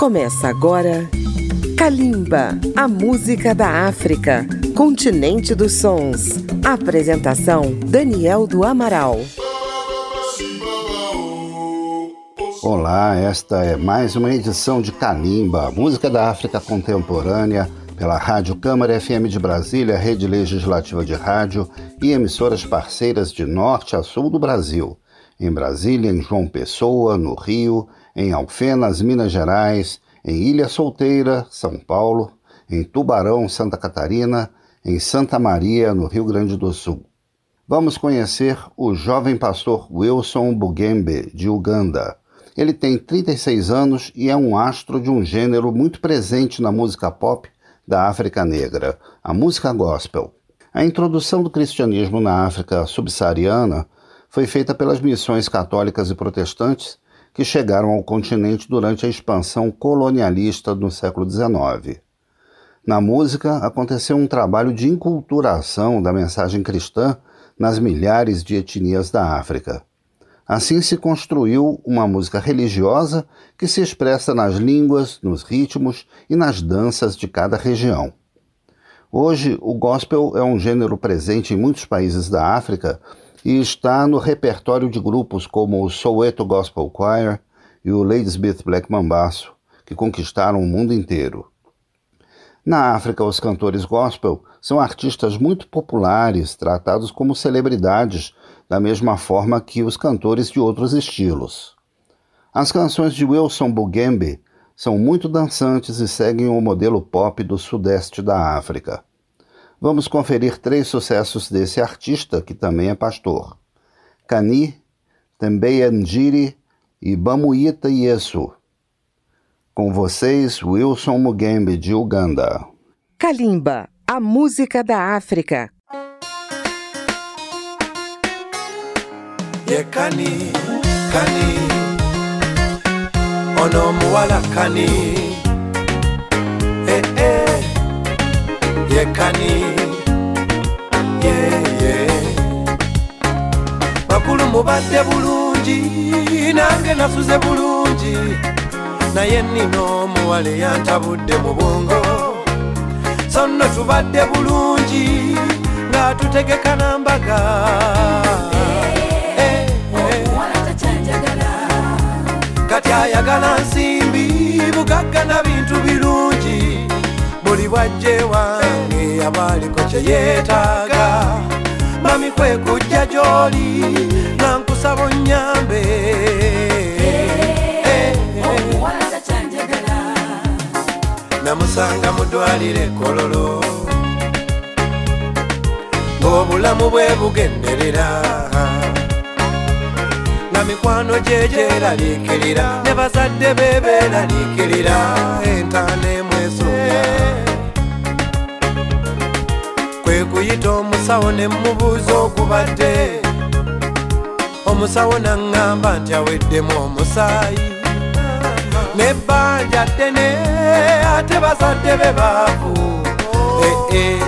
Começa agora Kalimba, a música da África, continente dos sons. Apresentação Daniel do Amaral. Olá, esta é mais uma edição de Kalimba, música da África contemporânea, pela Rádio Câmara FM de Brasília, rede legislativa de rádio e emissoras parceiras de norte a sul do Brasil. Em Brasília, em João Pessoa, no Rio, em Alfenas, Minas Gerais, em Ilha Solteira, São Paulo, em Tubarão, Santa Catarina, em Santa Maria, no Rio Grande do Sul. Vamos conhecer o jovem pastor Wilson Bugembe, de Uganda. Ele tem 36 anos e é um astro de um gênero muito presente na música pop da África Negra, a música gospel. A introdução do cristianismo na África subsaariana foi feita pelas missões católicas e protestantes que chegaram ao continente durante a expansão colonialista no século XIX. Na música, aconteceu um trabalho de inculturação da mensagem cristã nas milhares de etnias da África. Assim se construiu uma música religiosa que se expressa nas línguas, nos ritmos e nas danças de cada região. Hoje, o gospel é um gênero presente em muitos países da África e está no repertório de grupos como o Soweto Gospel Choir e o Ladysmith Black Mambaço, que conquistaram o mundo inteiro. Na África, os cantores gospel são artistas muito populares, tratados como celebridades, da mesma forma que os cantores de outros estilos. As canções de Wilson Bugembe são muito dançantes e seguem o modelo pop do sudeste da África. Vamos conferir três sucessos desse artista, que também é pastor. Kani, Tembeya Njiri e Bamuita Yesu. Com vocês, Wilson Mugembe, de Uganda. Kalimba, a música da África. ye kani ono omuwala kani eh, eh. ye kani yeye bakulu mubadde bulungi nange nasuze bulungi. Naye nina omuwala eyantabudde mu bwongo. So nno tubadde bulungi nga tutegeka nambaga kati ayagala nsimbi bugagga na bintu birungi. Buli bwajje wange abaaliko kye yeetaaga. Mami kwe kujja gy'oli nga nkusaba onnyambe namusanga mudwalire kololo. Ng'obulamu bwe bugenderera. Nga mikwano gye gyeraliikirira ne bazadde be beeraliikirira entaana emwesonga kwe kuyita omusawo ne mubuuza okubadde. Omusawo naŋŋamba nti aweddemu omusaayi. Nebbanja ddene ate bazadde be baavu. Ee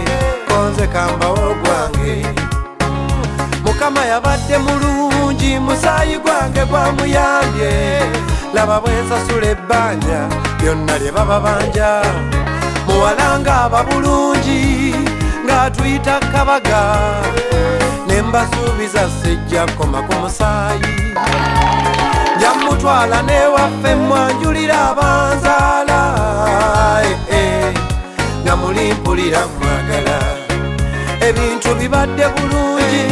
konze kambawo gwange. Mukama yabadde mulungi musaayi gwange gwamuyambye laba bwe nsasula ebbanja byonna lye baba banja. Muwalanga aba bulungi ng'atuyita kabaga ne mbasuubiza sijja koma ku musaayi njamutwala newaffe mwanjulira abanzaala eh, eh, nga mulimpulira mwagala. Ebintu bibadde bulungi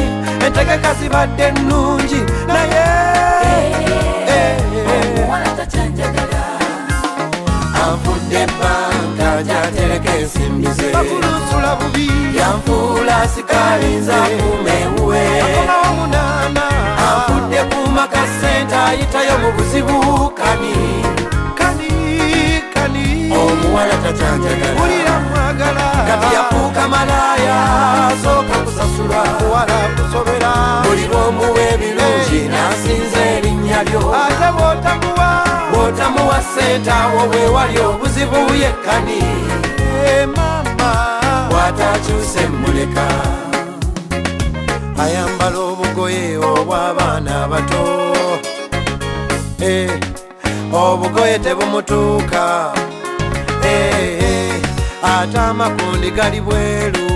entegeka zibadde nnungi naye eh, eh, anfudde ebbanga gyatereka ensimbi ze bakulusula bubi yanfuula sikalinza kumewuwe omunaana anfudde kumaka sente ayitayo mu buzibu kani. Kani kani. Omuwala tacanjagala ulira mwagala kati yafuuka malaaya asooka kusasulwa muwala kusobera buli lwomuwa ebirungi nasinza erinnya lyo. Ate bwotamuwa bwotamuwa sente awo bwe wali obuzibu yekkani. Mama. Bwatakyuse muleka ayambala obugoye obw'abaana abato. Obugoye tebumutuuka. Eh, ate amakundi gali bweru.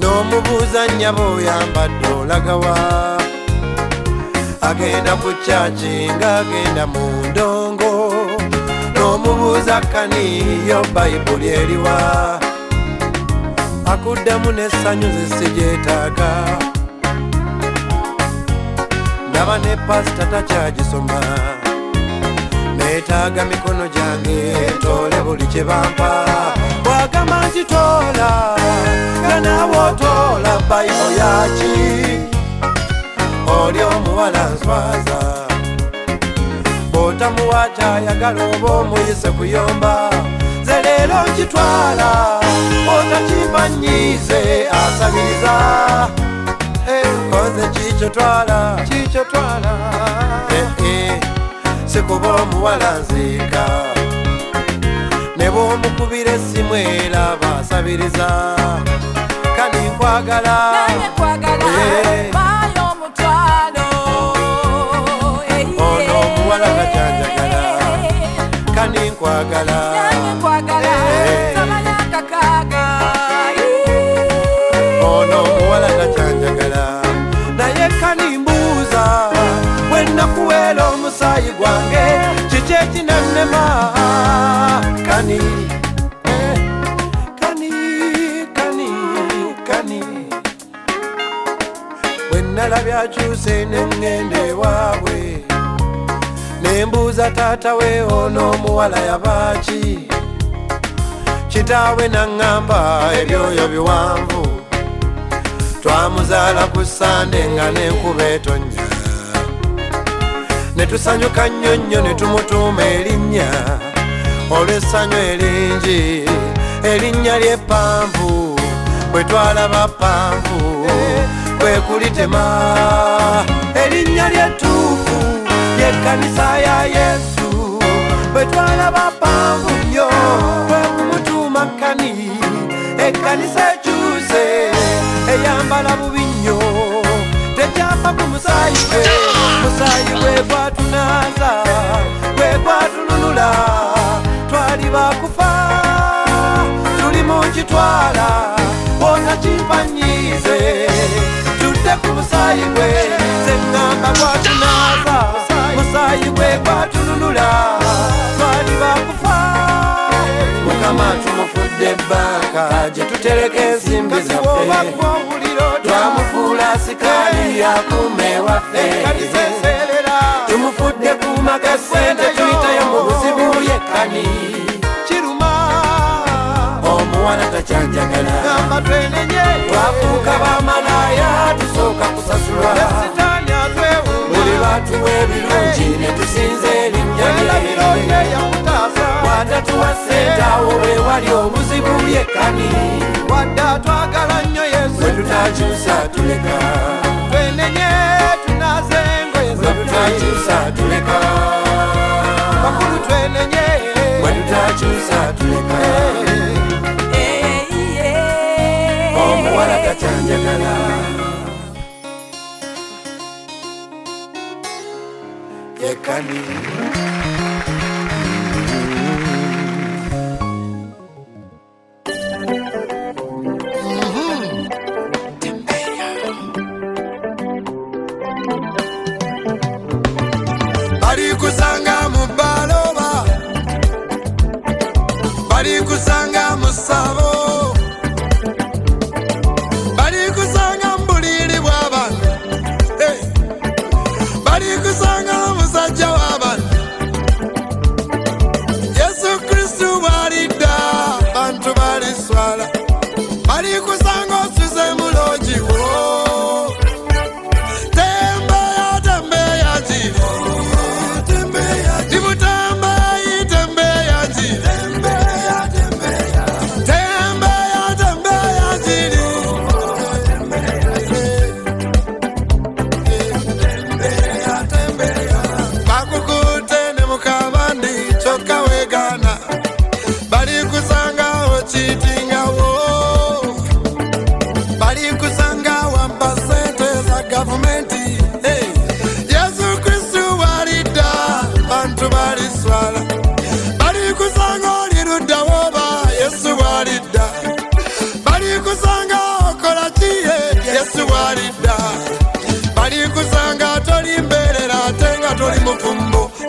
N'omubuuza nnyaba oyambadde olagawa. Agenda ku kyaki ng'agenda mu ndongo. N'omubuuza kaniyo bayibuli eriwa. Akuddamu n'essanyu zesigyetaaga ndaba ne pasita takyagisoma neetaaga mikono gyange toole buli kye bampa. Bwagamba nti toola nga naawe otoola bayibo yaki oli omuwala nswaza bw'otamuwa kyayagala oba omuyise kuyomba ze leero nkitwala otakimpanyiize asabiriza. Koze kikyo twala? Kikyo twala sikuba omuwala nziika ne bw'omukubira essimu era basabiriza. Kani nkwagala. Nange kwagala Eh. bayo omutwalo ono omuwala gakyanjagala kani nkwagala. Nange kwagala Eh. samanya kakaaga. Ono omuwala gakyanjagala naye kanimbuuza bwenakuweera omusaayi gwange kiki ekinannema kani eh, kani kani kani. Bwenalabye akyuse neŋŋenda ewaabwe nembuuza taata we ono omuwala yabaaki? Kitaawe naŋŋamba ebyoyo biwanvu twamuzaala ku sande nga n'enkuba etonnya ne tusanyuka nnyo nnyo ne tumutuuma erinnya. Olw'essanyu eringi erinnya ly'eppanvu bwe twalaba ppanvu kwe kulitema erinnya ly'ettuufu ly'ekkanisa ya yesu bwe twalaba ppanvu nnyo kwe kumutuuma kani ekkanisa ekyuse eyambala bubi nnyo tekyava ku musaayi gwe gwatununula twali bakufa tuli mu kitwala onakimpanyiize tudde ku musaayi gwe zeŋŋamba gwatunaza musaayi gwe gwatununula twali bakufa. Mukama tumufudde ebbanga gye tutereka ensimbi zaffe. twamufuula sikaali akume waffe tumufudde kuuma ga sente tuyitayo mu buzibu yekkani kiruma. Omuwala takyanjagala twafuuka bamalaya tusooka kusasulwa buli batuwa ebirungi ne tusinza erinnya lye. Bw'atatuwa sente awo we wali obuzibu yekkani wadde atwagala nnyo yesu. Bwe tutakyusa tuleka. Twenenye tunaze engoye bwe tutakyusa tuleka. Bakulu twenenye bwe tutakyusa tuleka omuwala gakyanjagala yekkani balikusanga mu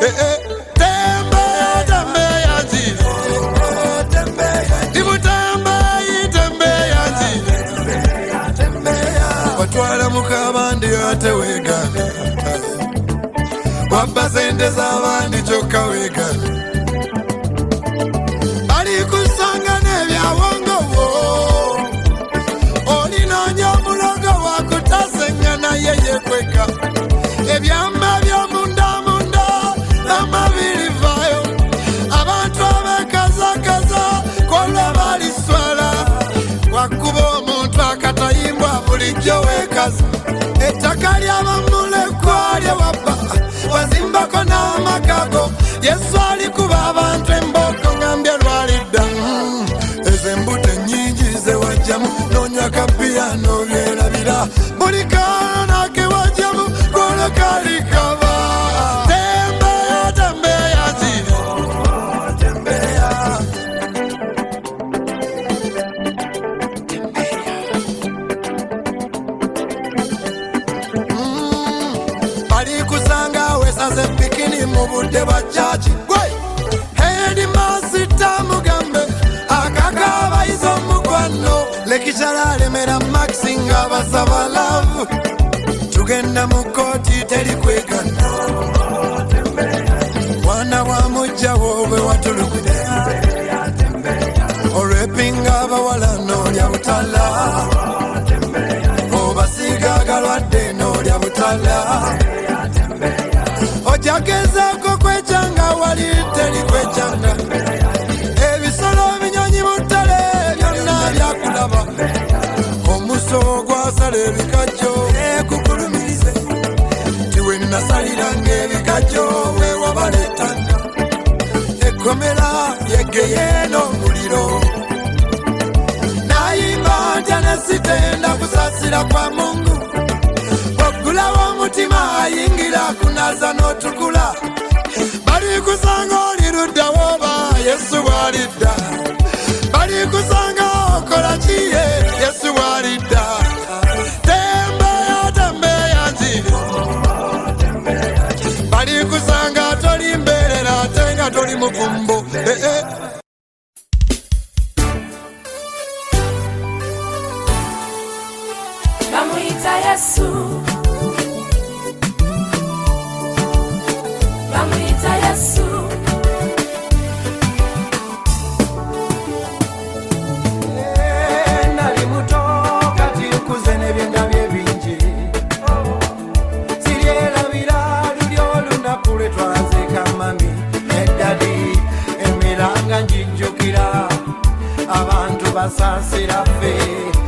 Eh, eh. tembea tembea njira ndikutembei tembea njira watwala mukabandi ate wegana. Wabba sente z'abandi kyokka wega bulijjo weekaza. Ettaka ly'abamulekwa lye wabba wazimbako n'amakago yesu alikuba abantu embogo ngambye lwalidda mm. ezo embuto ennyingi zewajjamu nonywa kapiya n'obyerabira. Bulikao kitala alemera maxi nga basaba lavu tugenda mu kooti teri kwegana. Mwana wa mujjawo bwe watulukira olwepinga abawala n'olya butala. Obasiiga agalwadde n'olya butala. Ojagezaako nasala ebikajjo. Ekugulumirize tiwe nasaliranga ebikajjo wewabaletanda ekkomera yegeyeeno muliro nayimba ntya nesitenda kusaasira kwa mungu. Bw'oggulawo omutima ayingira kunaza n'otukula. Balikusanga oli luddawoba yesu bw'alidda. Balikusa passar será feio.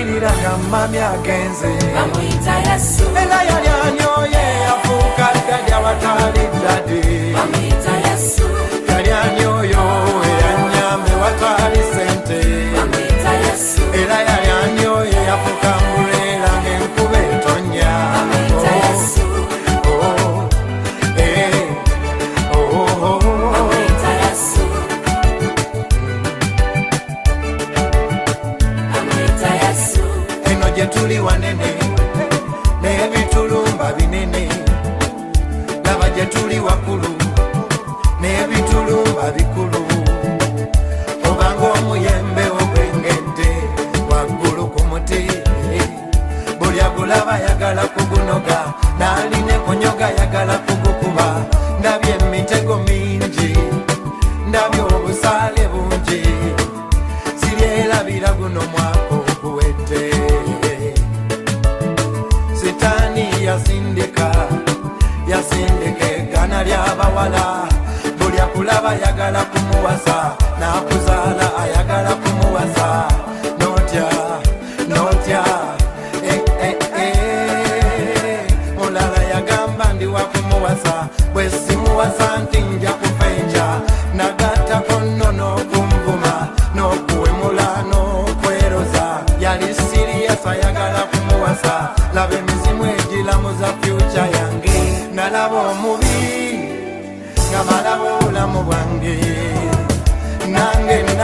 yagwiriraga mami agenze bamuyita yesu. Era yali anyoye afuuka ddali awatali ddadi yali anyoyo eyannyambe watali sente. Yesu. tuli wakuluma Now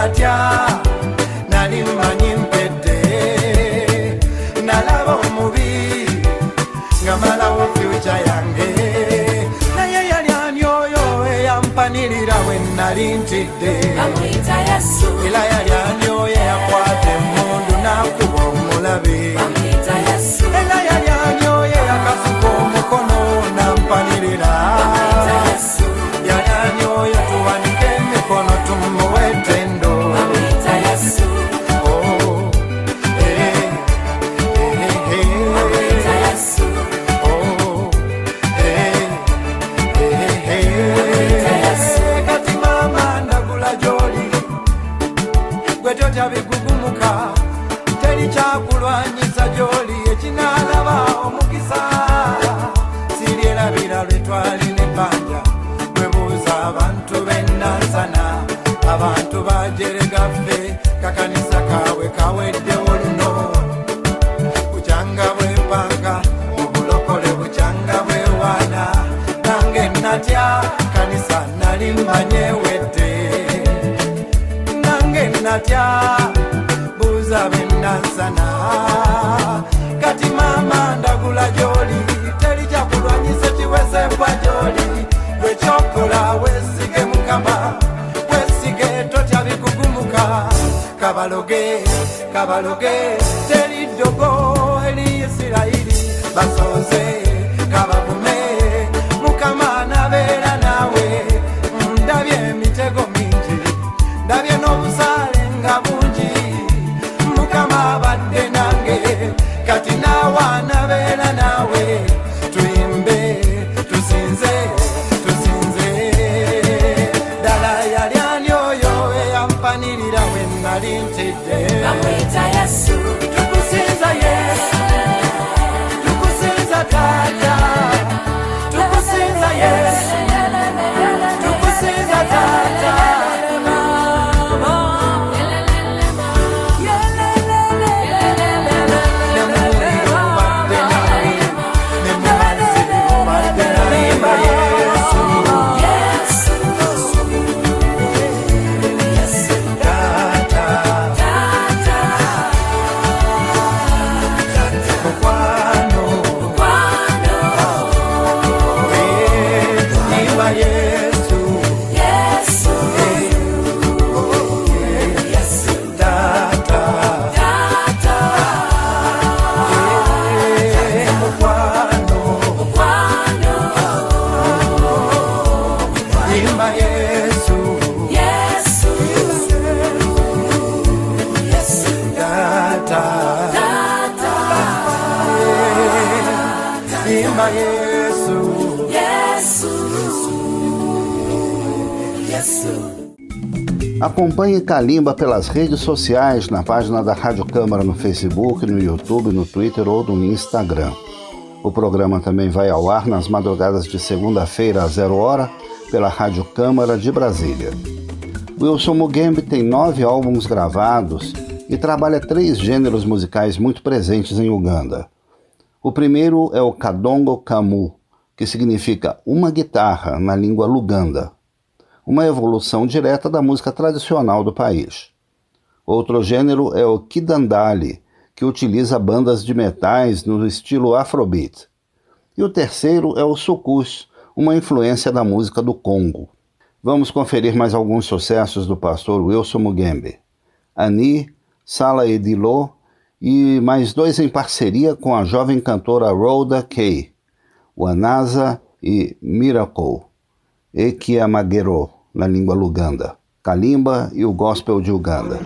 nange natya nali mmanyi mpedde nalaba omubi nga malawo fyuca yange. Naye yali ani oyo eyampanirira we nali ntidde? Era yali ani oyo eyakwata emundu n'akuba omulabe forget. Calimba pelas redes sociais, na página da Rádio Câmara no Facebook, no YouTube, no Twitter ou no Instagram. O programa também vai ao ar nas madrugadas de segunda-feira às zero hora pela Rádio Câmara de Brasília. Wilson Mugembe tem nove álbuns gravados e trabalha três gêneros musicais muito presentes em Uganda. O primeiro é o Kadongo Kamu, que significa uma guitarra na língua luganda uma evolução direta da música tradicional do país. Outro gênero é o Kidandali, que utiliza bandas de metais no estilo Afrobeat. E o terceiro é o Sucus, uma influência da música do Congo. Vamos conferir mais alguns sucessos do pastor Wilson Mugembe. Ani, Sala Edilô e mais dois em parceria com a jovem cantora Rhoda Kay, Wanaza e Miracle. Ekiamagero, na língua luganda, Kalimba e o gospel de Uganda.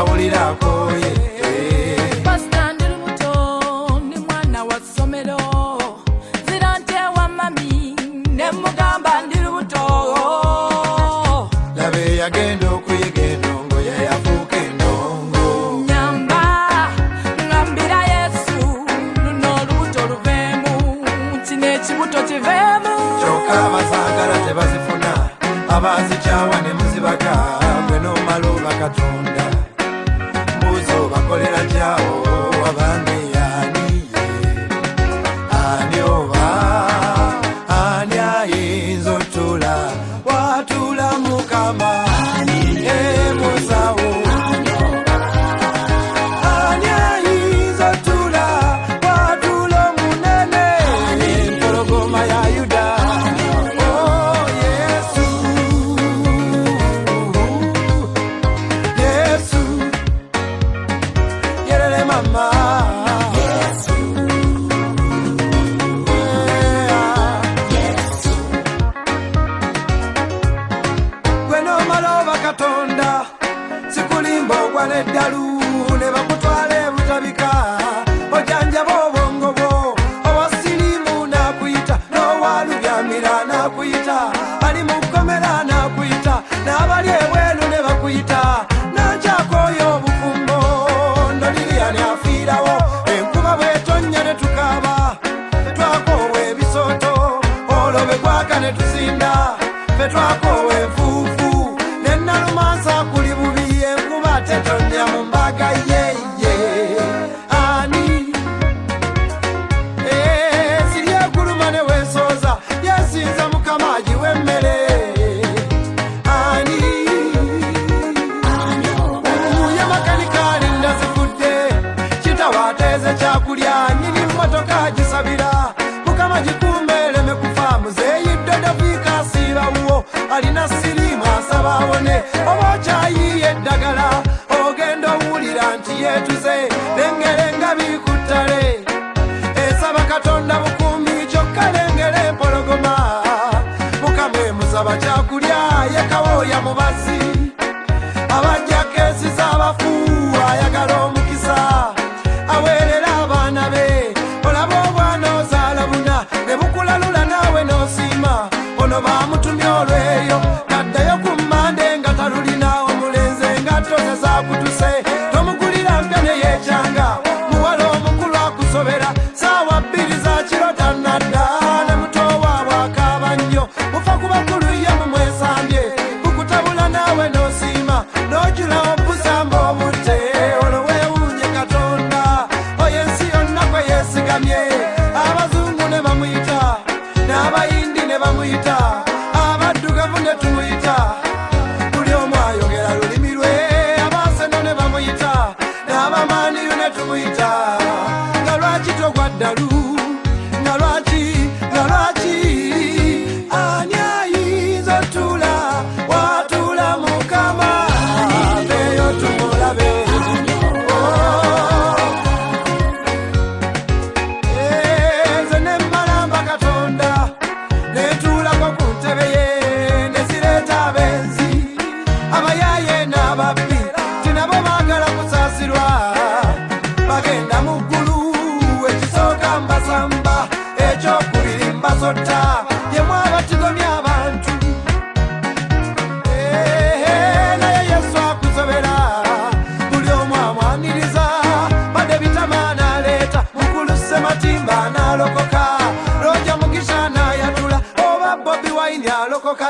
awulirako ye. Pasita ndi lubuto ndi mwana wa ssomero. Zira ntewa mami ne mugamba ndi lubuto laba eyagenda okuyiga endongo yeyafuuka endongo. Nyamba ngambira yesu luno olubuto luveemu kino ekibuto kiveemu. Kyokka abazaagala tebazifuna abazikyawa ne muzibaga gwe n'omala obakatonda alina sirimu asaba awone oba okyayiye eddagala ogenda owulira nti yeetuze lengera engabi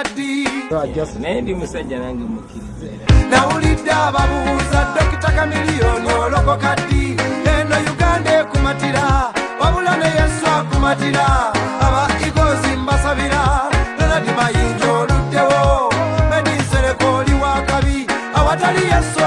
ddi naye musajja nange mukkiriza nawulidde ababuuza dokita kamiliyoni olokoka ddi eno uganda ekumatira wabula neyesu akumatira. Aba igozi mbasabira lonadi mayinja oluddewo. Medinsereko oli wakabi awatali yesu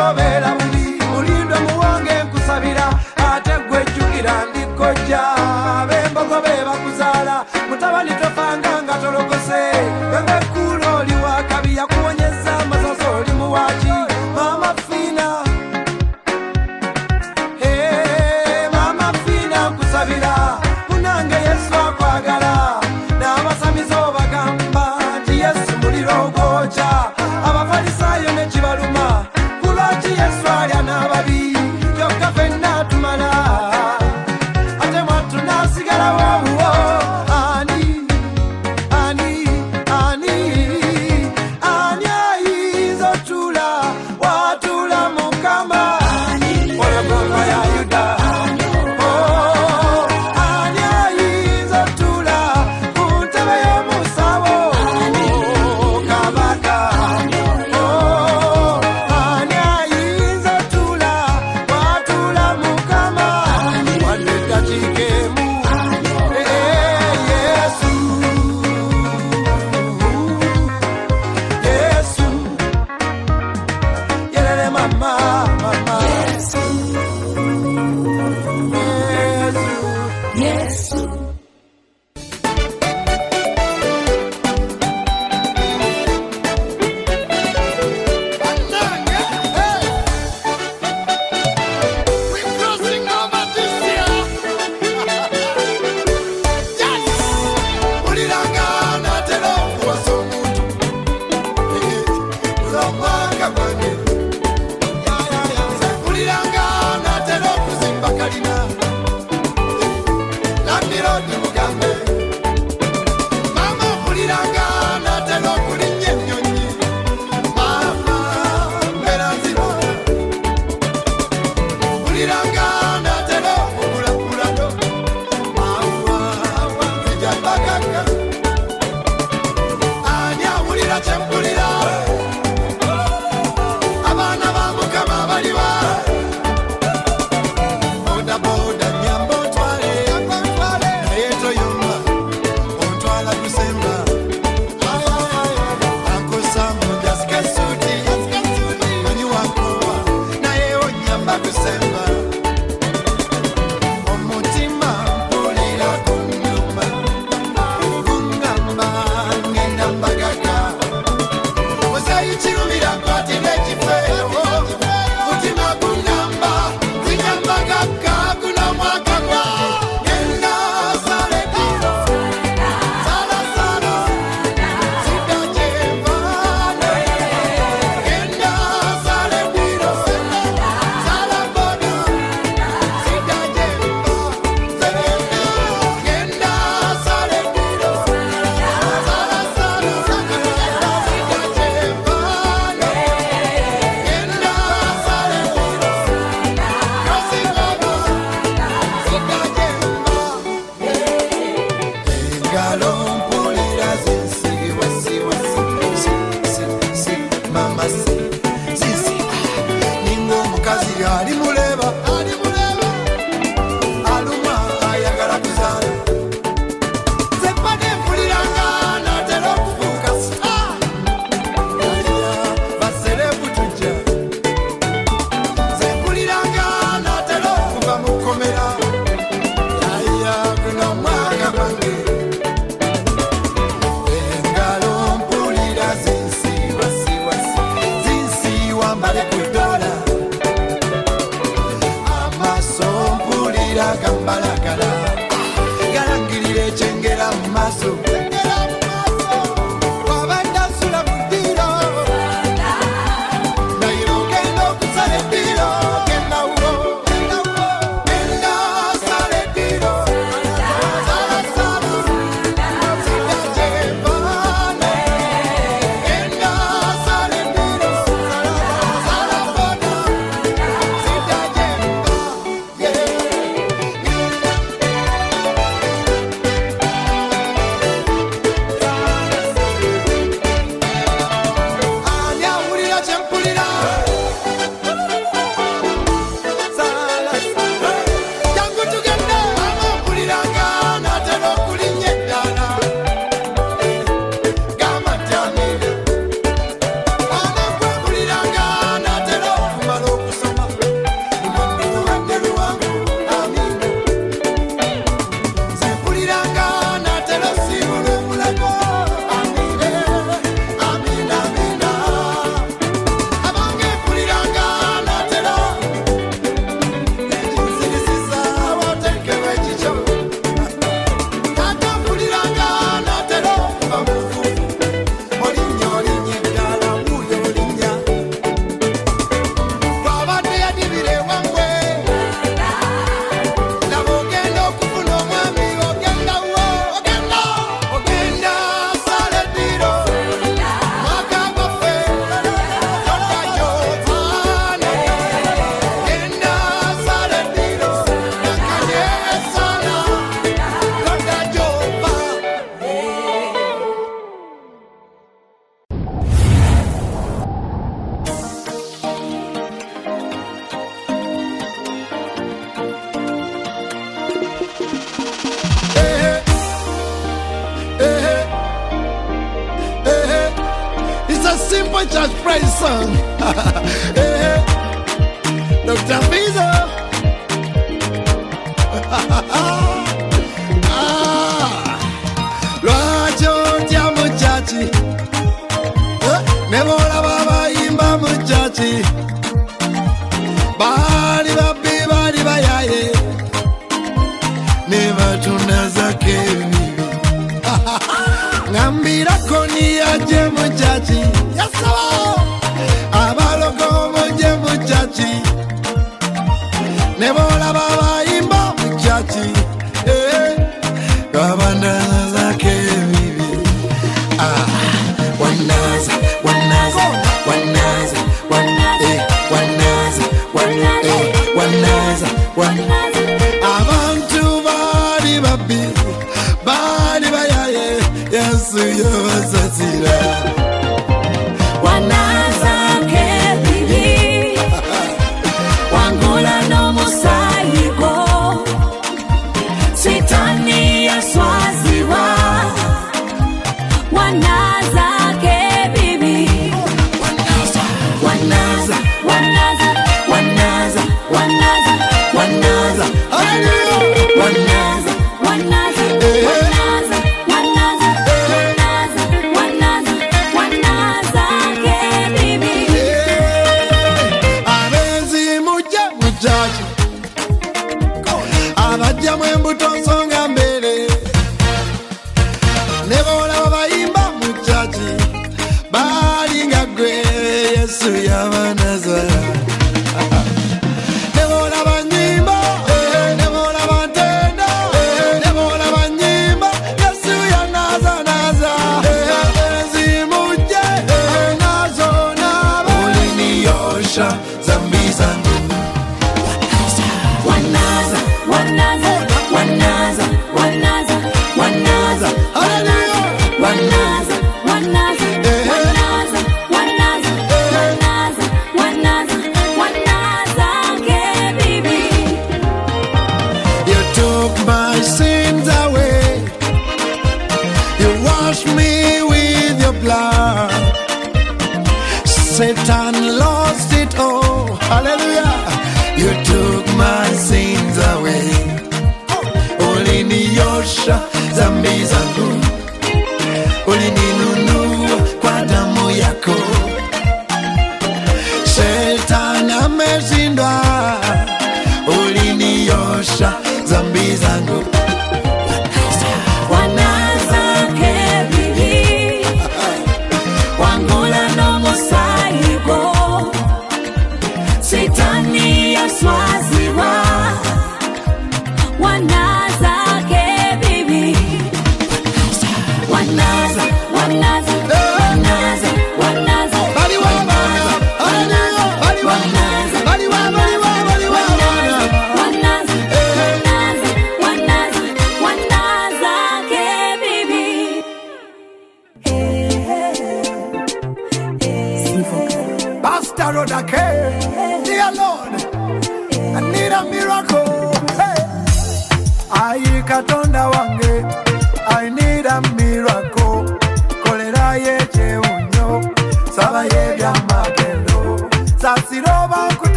jëm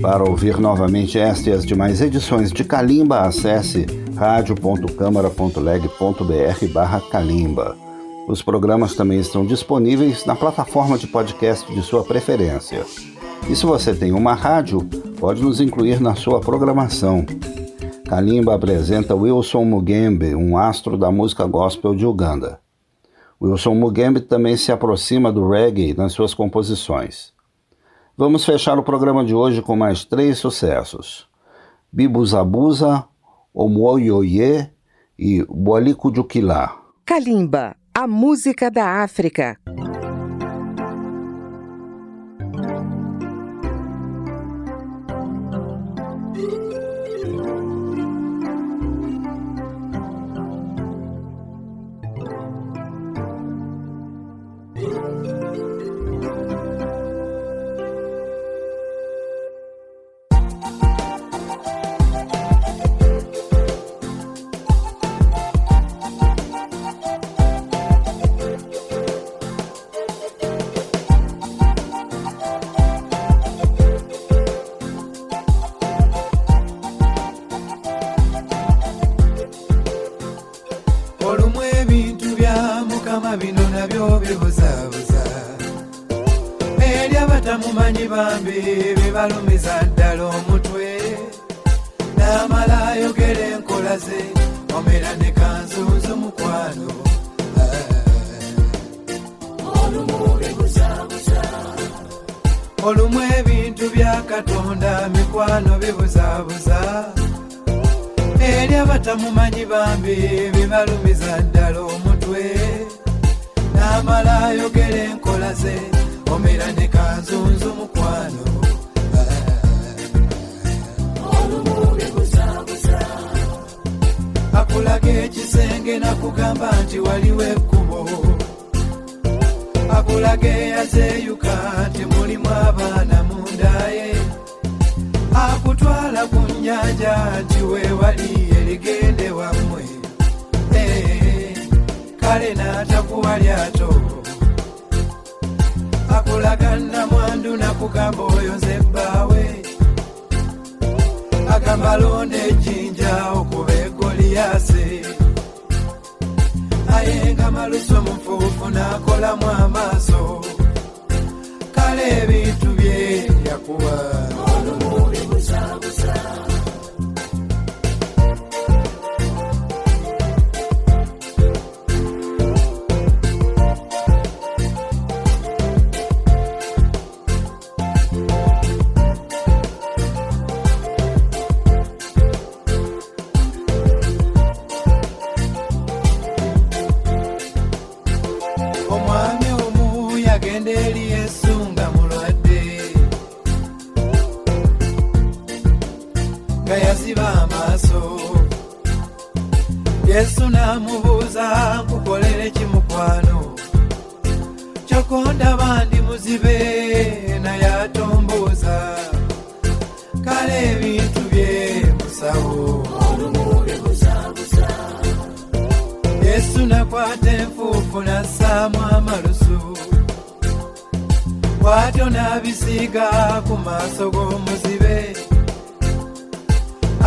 Para ouvir novamente esta e as demais edições de Calimba, acesse radio.câmara.leg.br barra Calimba. Os programas também estão disponíveis na plataforma de podcast de sua preferência. E se você tem uma rádio, pode nos incluir na sua programação. Kalimba apresenta Wilson Mugembe, um astro da música gospel de Uganda. Wilson Mugembe também se aproxima do reggae nas suas composições. Vamos fechar o programa de hoje com mais três sucessos: Bibuzabuza, Omoyoye e Boalicudukilá. Kalimba, a música da África. Mikwano bibuzaabuza eri abatamumanyi bambi bibalumiza ddala omutwe. N'amala ayogera enkola ze omera ne kanzunzu mukwano akulaga ekisenge nakugamba nti waliwo ekkubo. Akulaga eyazeeyuka nti mulimu abaana mundaye akutwala ku nnyanja nti weewali erigende wammwe. Eh, kale n'atakuwa lyato. Akulaga namwandu nakugamba oyo nze bbaawe agamba londa ejjinja okuba egoliyase naye nga maluso mufuufu n'akolamu amaaso. Kale ebintu bye yakuwa n'amubuuza nkukolere kimukwano. Kyokondaba ndi muzibe naye atombuuza kale ebintu bye musawo. Yesu nakwata enfuufu nassaamu amalusu. Bw'atyo n'abisiiga ku maaso g'omuzibe.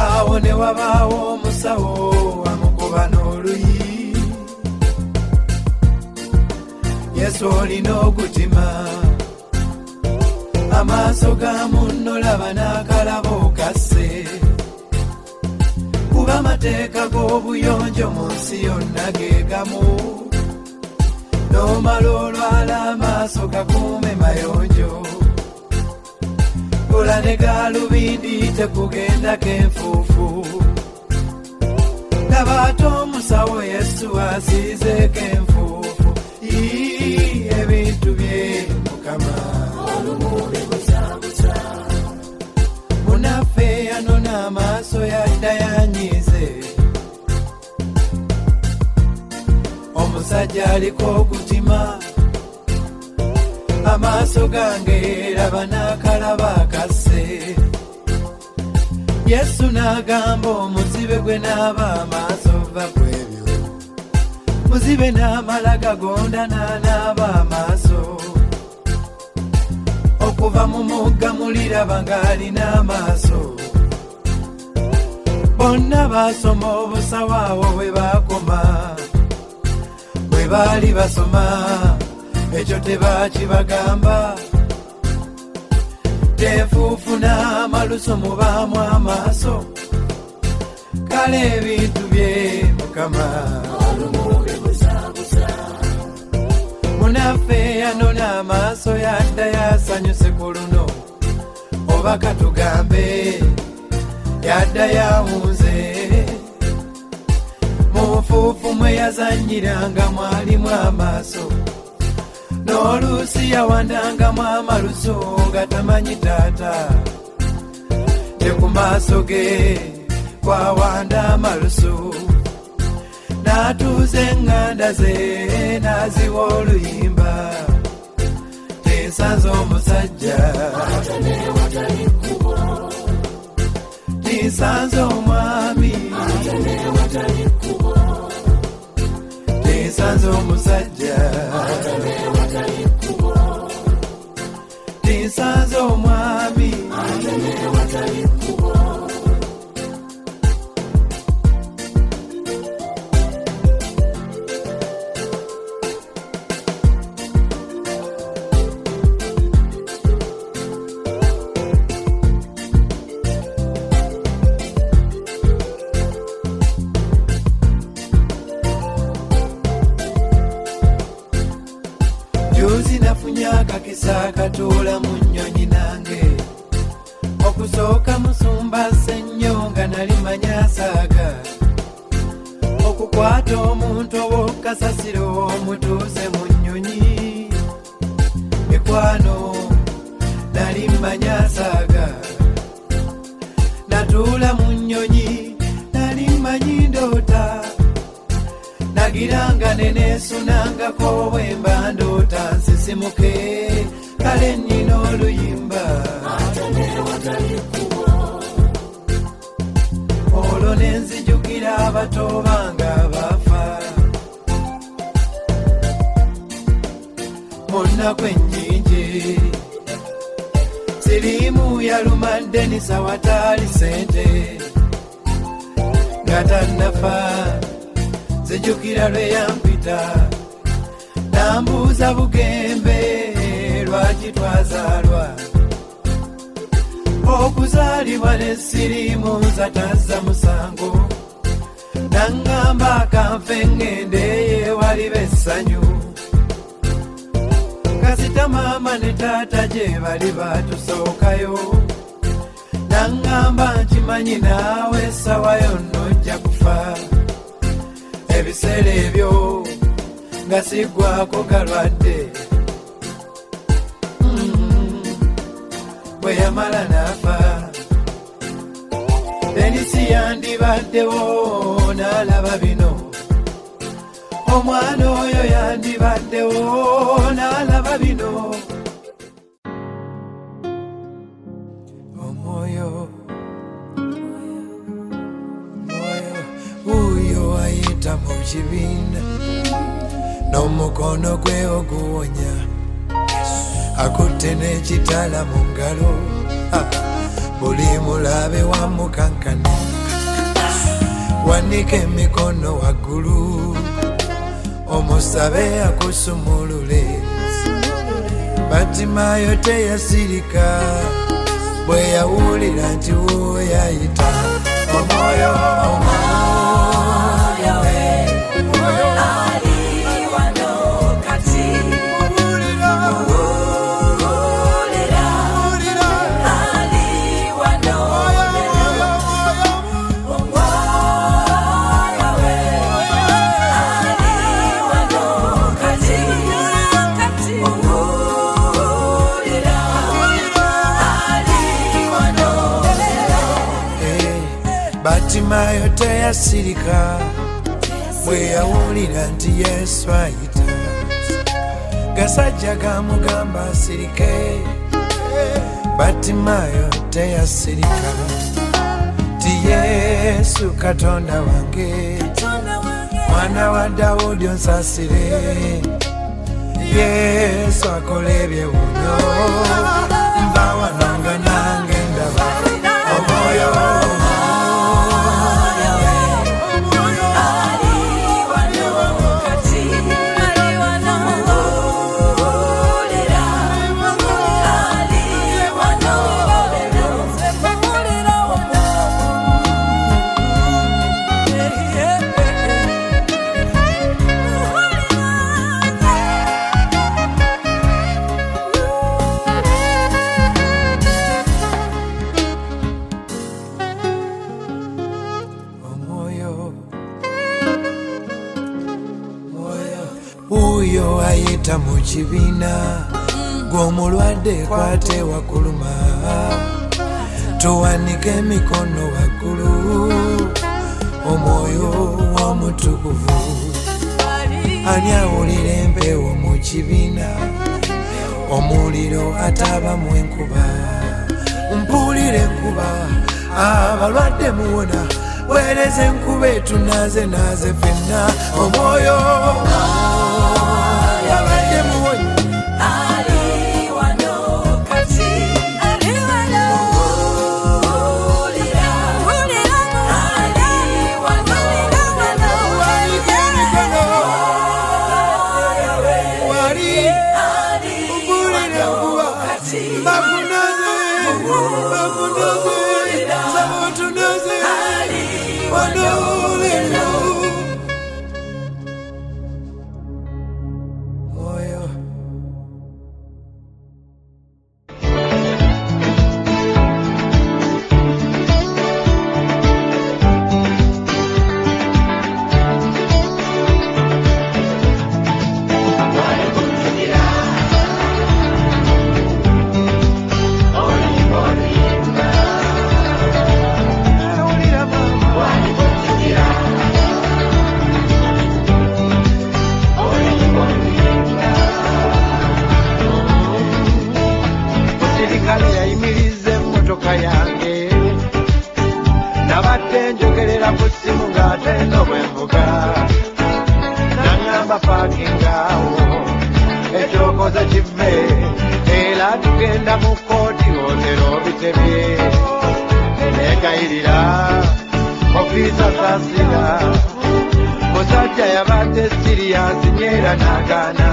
Awo ne wabaawo omusawo amukuba n'oluyi. Yesu olina ogutima amaaso ga munno laba n'akalaba okasse kuba amateeka g'obuyonjo mu nsi yonna ge bulamu nomala olwala amaaso gakuume mayonjo. Kola ne galubindi tekugendako enfuufu laba ate omusawo yesu asiizeeko enfuufu ebintu bye mukama. Munaffe yanona amaaso yadda yanyize omusajja aliko okutima. Amaaso gange laba n'akalaba akasse yesu n'agamba omuzibe gwe n'aba amaaso va kwebyo muzibe n'amala gagonda n'anaaba amaaso. Okuva mu mugga muliraba ng'alina amaaso bonna baasoma obusawaawo bwe baakoma. Bwe baali basoma ekyo tebakibagamba tefuufu n'amaluso mubaamu amaaso. Kale ebintu bye mukama. Munaffe yanona amaaso yadda yasanyuse ku luno. Oba katugambe yadda yawunze mu nfuufu mwe yazanyiranga mwalimu amaaso n'oluusi yawandangamu amaluso nga tamanyi taata. Te ku maaso ge kwawanda amaluso n'atuuza eŋŋanda ze n'aziwa oluyimba. Tinsanze omusajja. Tinsanze omwami. Tinsanze omusajja tinsanze omwami. Juzi nafunye akakisa akatuula mu okusooka musumba ssennyo nga nali manyasaaga okukwata omuntu ow'okasasiro omutuuze mu nnyonyi. Mikwano nali manyasaaga natuula mu nnyonyi nali manyi ndoota nagiranga neneesunangako bwemba ndoota nsisimuke. Kale nnina oluyimba olwo nenzijukira abato bange abafa mu nnaku ennyingi siriimu yalumadde nisawataali sente nga tannafa. Zijukira lwe yampita nambuuza bugembe lwaki twazaalwa okuzaalibwa nesirimu nza tazza musango. Naŋŋamba akanfe ŋŋende yewaliba essanyu kasita maama ne taata gye bali batusookayo. Naŋŋamba nkimanyi naawe essawa yonna ojja kufa. Ebiseera ebyo nga siggwako galwadde bwe yamala n'afa. Denisi yandibaddewo n'alaba bino. Omwana oyo yandibaddewo n'alaba bino. Omwoyo. Wuuyo ayita mu kibiina. N'omukono gwe oguwonya akutte n'ekitala mu ngalo. Ha! buli mulabe wamukankana wanika emikono waggulu omusabe akusumulule. Batimayo teyasirika bwe yawulira nti woyayita. Omwoyo omwoyo batimayo teyasirika. Bwe yawulira nti yesu ayita. Gasajja gamugamba asirike. Batimayo teyasirika. Ti yesu katonda wange. Mwana wa dawudi onsasire. Yesu akola ebyewunyo nva wanonga kibiina gw'omulwadde kwate wakuluma towanika emikono waggulu omwoyo w'omutukuvu. Ani awulira empeewo mu kibiina? Omuliro ataabamu enkuba. Mpuulira enkuba abalwadde muwona weereza enkuba etunaze naze fenna omwoyo saasira musajja yabadde siriyansi nyeera n'agaana.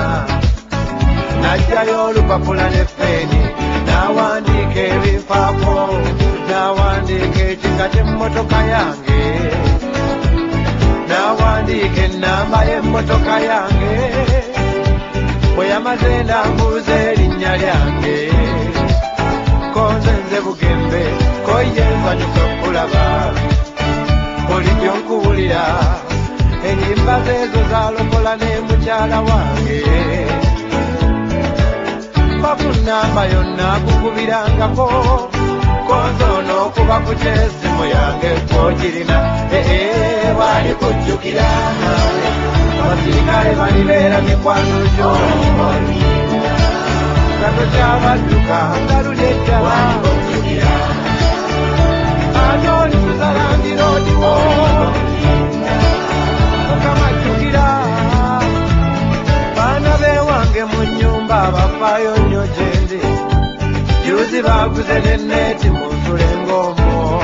Najjayo olupapula ne feeni n'awandiika ebifaako n'awandiika ekika ky'emmotoka yange. N'awandiika ennamba y'emmotoka yange. Bwe yamaze ndambuuza erinnya lyange konze nze bugembe koye nsanyuka okulaba buli byonkuwulira enyimba zeezo zalokola ne mukyala wange. Bakunamba yonna kukubirangako konzoono okuba ku kyesimu yange kwogirina. Ee bali kujjukira. Abasirikale balibeera mikwano gyo. Kato kyabadduka nga luli eddala ate oli kuzalandiroodiwo mukama jjukira baana bewange mu nnyumba abafaayo nnyo gyendi juzi baguze neneeti mu nsule ng'omwo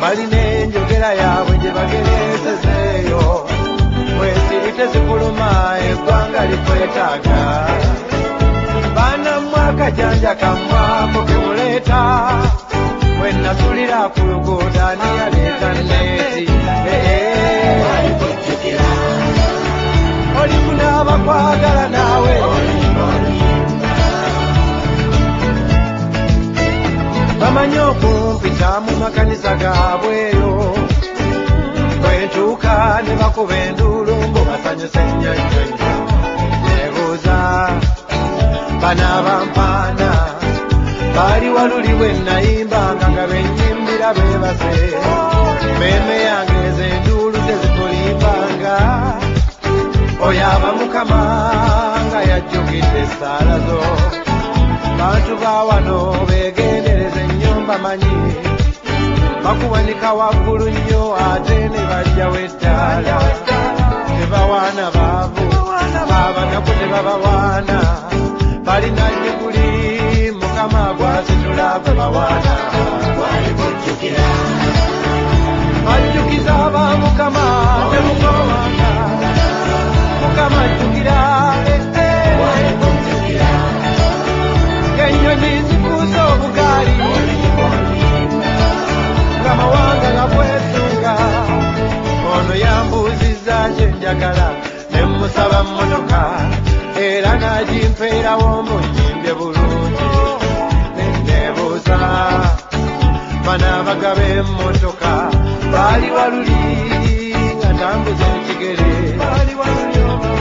balina enjogera yaabwe gye bagereezezeeyo wesiri tezikuluma eggwanga likwetaaga baanammwe akajanja kammwako kemuleeta wenasulira ku luguudo ani yaleeta neeti oli kunaaba kwagala naawe. Bamanyi okumpita mu makanisa gaabweyo bwentuuka ne bakuba enduulu mbu basanyuse nnyonnyonnyo nebuuza banaabampaana baali waluli bwe nayimbanga nga bennyimbira beebase meme yange z'enduulu tezikulimbanga oyaba mukama nga yajjukidde essaala zo. Bantu ba wano beegendereza ennyo mbamanyi bakuwanika waggulu nnyo ate ne bajjawo ettaala tebawaana baavu abanaku tebabawaana gwasitula gwe bawaana ajjukiza aba mukama temukowanga mukama ajjukira enyonyi zifuusa obugaali nga mawanga gabwesunga ono yambuuzizza kyenjagala nemusaba mmotoka era n'agimpeerawo bulungi neneebuuza banabagaba emmotoka baali waluli nga tambuza ekigere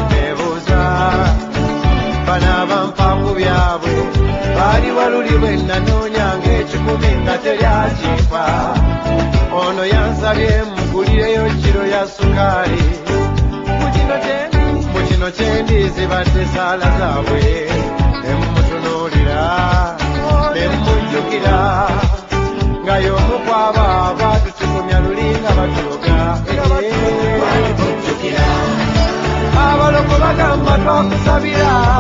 neebuuza banabampangu byabwe baali waluli bwe nanoonyanga ekikumi nga teryakimpa ono yansabye mugulireyo kiro ya sukaali. Mu kino kyendi zibadde saala zaabwe nemumutunuulira tutunuulira nga y'omu ku abaava lulinga batuloga eh, eh, eh. abalogo bagamba twakusabira.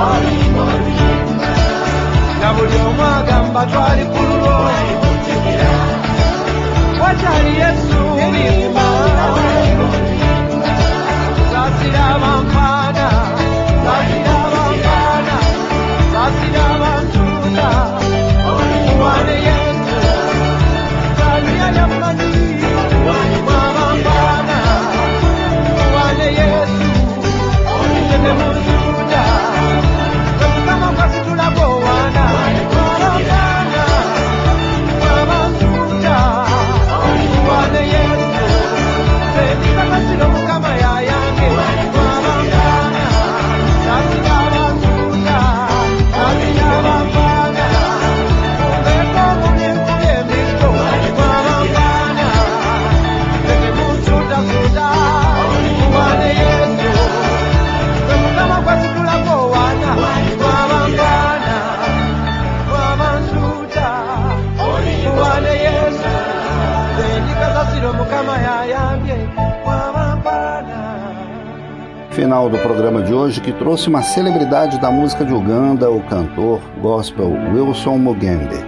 Final do programa de hoje que trouxe uma celebridade da música de Uganda, o cantor gospel Wilson Mugembe.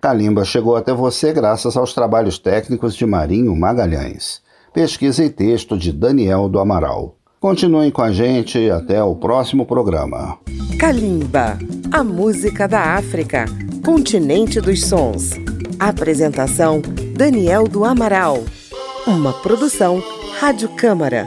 Kalimba chegou até você graças aos trabalhos técnicos de Marinho Magalhães. Pesquisa e texto de Daniel do Amaral. Continuem com a gente até o próximo programa. Kalimba, a música da África, continente dos sons. Apresentação: Daniel do Amaral. Uma produção Rádio Câmara,